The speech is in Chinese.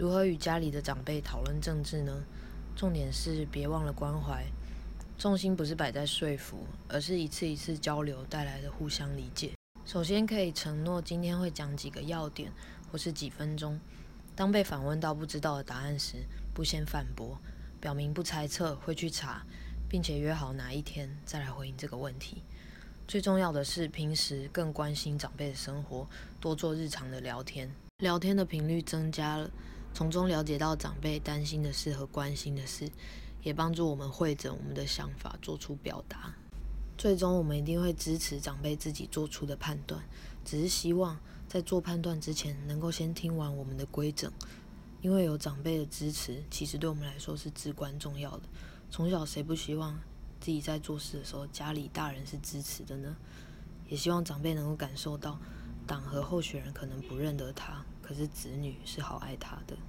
如何与家里的长辈讨论政治呢？重点是别忘了关怀，重心不是摆在说服，而是一次一次交流带来的互相理解。首先可以承诺今天会讲几个要点，或是几分钟。当被反问到不知道的答案时，不先反驳，表明不猜测，会去查，并且约好哪一天再来回应这个问题。最重要的是，平时更关心长辈的生活，多做日常的聊天，聊天的频率增加了，从中了解到长辈担心的事和关心的事，也帮助我们会诊我们的想法，做出表达。最终，我们一定会支持长辈自己做出的判断，只是希望在做判断之前，能够先听完我们的规整，因为有长辈的支持，其实对我们来说是至关重要的。从小谁不希望自己在做事的时候，家里大人是支持的呢？也希望长辈能够感受到，党和候选人可能不认得他，可是子女是好爱他的。